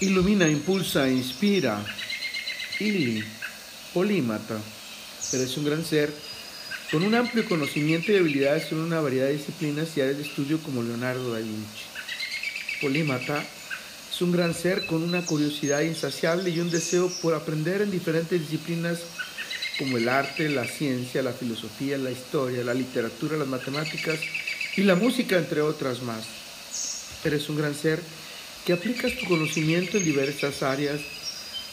Ilumina, impulsa, inspira. Ili, polímata. Eres un gran ser con un amplio conocimiento y habilidades en una variedad de disciplinas y áreas de estudio como Leonardo da Vinci. Polímata es un gran ser con una curiosidad insaciable y un deseo por aprender en diferentes disciplinas como el arte, la ciencia, la filosofía, la historia, la literatura, las matemáticas y la música, entre otras más. Eres un gran ser que aplicas tu conocimiento en diversas áreas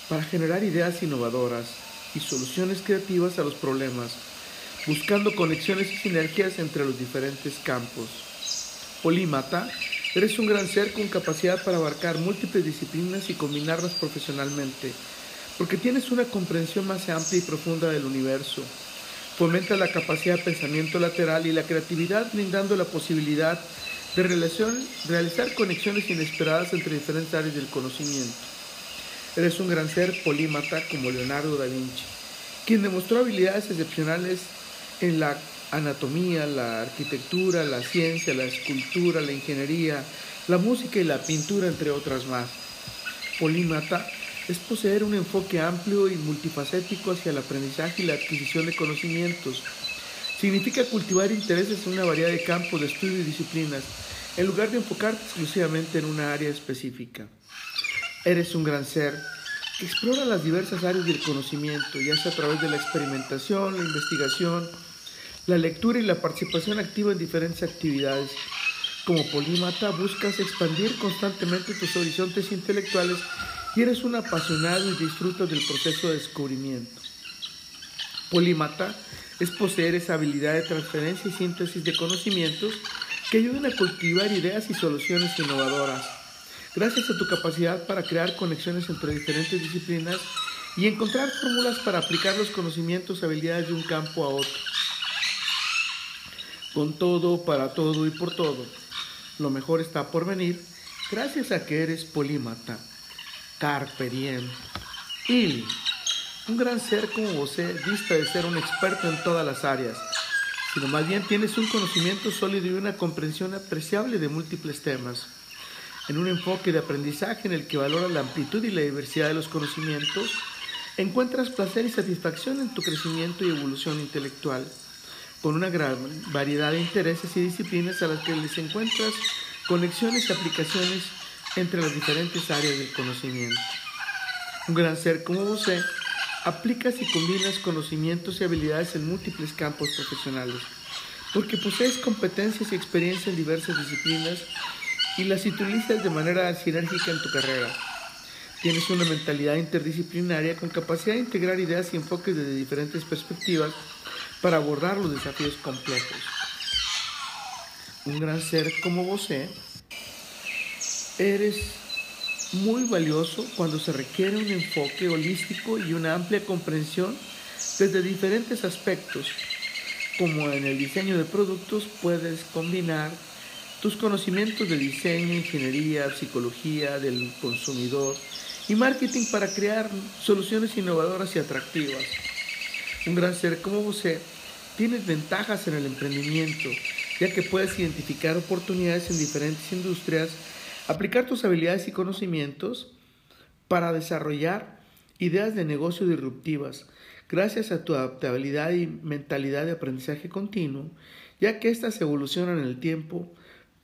para generar ideas innovadoras y soluciones creativas a los problemas, buscando conexiones y sinergias entre los diferentes campos. Polímata, eres un gran ser con capacidad para abarcar múltiples disciplinas y combinarlas profesionalmente, porque tienes una comprensión más amplia y profunda del universo. Fomenta la capacidad de pensamiento lateral y la creatividad, brindando la posibilidad de relación, realizar conexiones inesperadas entre diferentes áreas del conocimiento. Eres un gran ser polímata como Leonardo da Vinci, quien demostró habilidades excepcionales en la anatomía, la arquitectura, la ciencia, la escultura, la ingeniería, la música y la pintura, entre otras más. Polímata es poseer un enfoque amplio y multifacético hacia el aprendizaje y la adquisición de conocimientos. Significa cultivar intereses en una variedad de campos de estudio y disciplinas, en lugar de enfocarte exclusivamente en una área específica. Eres un gran ser que explora las diversas áreas del conocimiento, ya sea a través de la experimentación, la investigación, la lectura y la participación activa en diferentes actividades. Como polímata buscas expandir constantemente tus horizontes intelectuales y eres un apasionado y disfrutas del proceso de descubrimiento. Polímata es poseer esa habilidad de transferencia y síntesis de conocimientos que ayuden a cultivar ideas y soluciones innovadoras. Gracias a tu capacidad para crear conexiones entre diferentes disciplinas y encontrar fórmulas para aplicar los conocimientos y habilidades de un campo a otro. Con todo, para todo y por todo. Lo mejor está por venir gracias a que eres polímata. Carpe diem. Ili, un gran ser como vos dista de ser un experto en todas las áreas, sino más bien tienes un conocimiento sólido y una comprensión apreciable de múltiples temas. En un enfoque de aprendizaje en el que valora la amplitud y la diversidad de los conocimientos, encuentras placer y satisfacción en tu crecimiento y evolución intelectual, con una gran variedad de intereses y disciplinas a las que les encuentras conexiones y aplicaciones entre las diferentes áreas del conocimiento. Un gran ser como vos aplicas y combinas conocimientos y habilidades en múltiples campos profesionales, porque posees competencias y experiencia en diversas disciplinas y las utilizas de manera sinérgica en tu carrera. Tienes una mentalidad interdisciplinaria con capacidad de integrar ideas y enfoques desde diferentes perspectivas para abordar los desafíos complejos. Un gran ser como vos Eres muy valioso cuando se requiere un enfoque holístico y una amplia comprensión desde diferentes aspectos. Como en el diseño de productos puedes combinar tus conocimientos de diseño, ingeniería, psicología del consumidor y marketing para crear soluciones innovadoras y atractivas. Un gran ser como vos tienes ventajas en el emprendimiento, ya que puedes identificar oportunidades en diferentes industrias Aplicar tus habilidades y conocimientos para desarrollar ideas de negocio disruptivas gracias a tu adaptabilidad y mentalidad de aprendizaje continuo, ya que éstas evolucionan en el tiempo,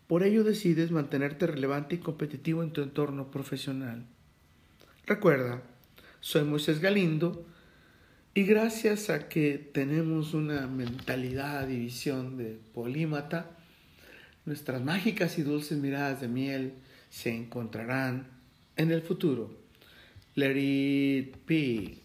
por ello decides mantenerte relevante y competitivo en tu entorno profesional. Recuerda, soy Moisés Galindo y gracias a que tenemos una mentalidad y visión de polímata, nuestras mágicas y dulces miradas de miel se encontrarán en el futuro. Let it be.